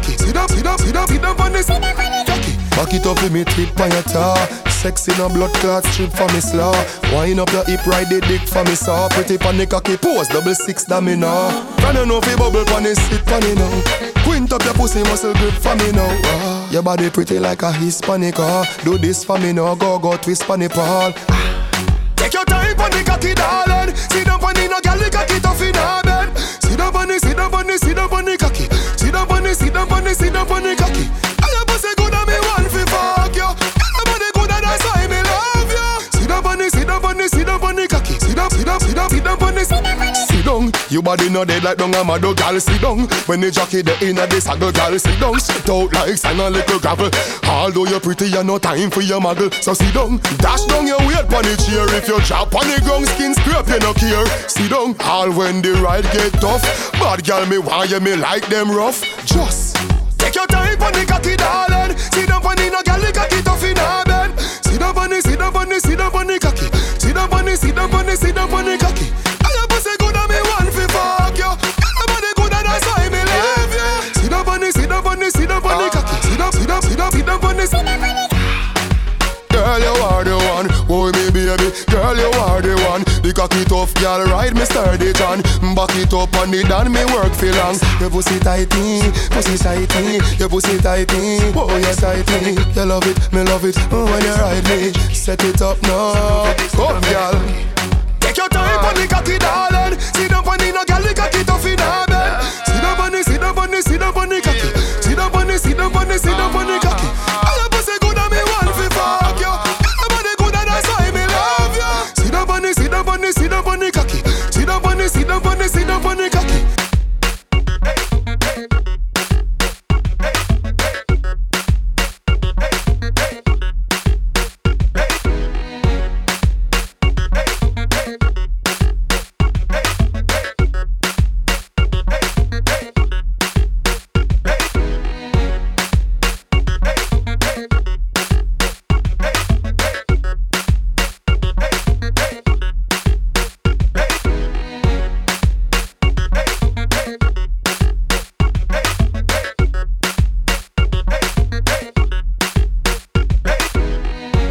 sit down on the cocky. Sit down, sit down, sit down, sit down on the, sit down on the cocky. Back it up with me tip on your tar. Sexy no blood clot strip for me slaw. Wind up your hip, ride the dick for me saw. Pretty the cocky pose, double six that me now. Can you know fi bubble pon the sit pon it now? Quint up your pussy muscle grip for me now. Ah, your body pretty like a Hispanic. Ah, do this for me now, go go twist pon the pole. Take your time pon the cocky, darling. Down the, sit down the cocky. I your pussy good and me want fi fuck you. Girl, Your body good and that's why me love you. Sit down the, sit down the, sit down the cocky. Sit down, sit down, sit down, sit down the, sit down Your body no dead like dung a mad gal. Sit down. When the jockey the inna the saddle, gal. Sit down. Sit out like sand a little gravel. Although you're pretty, you no time for your muggle. So sit down. Dash down your weight pon the chair. If you drop on the ground, skin scrape you no care. Sit down. All when the ride get tough. Bad gal me want you me like them rough. Just. Girl, you are the one. The cocky tough, girl, ride me sturdy John. Back it up on the done, me work for long. Your pussy tighty, pussy tighty. Your pussy tighty, oh yes tighty. You love it, me love it. Oh, when you ride me, set it up now. Come, girl.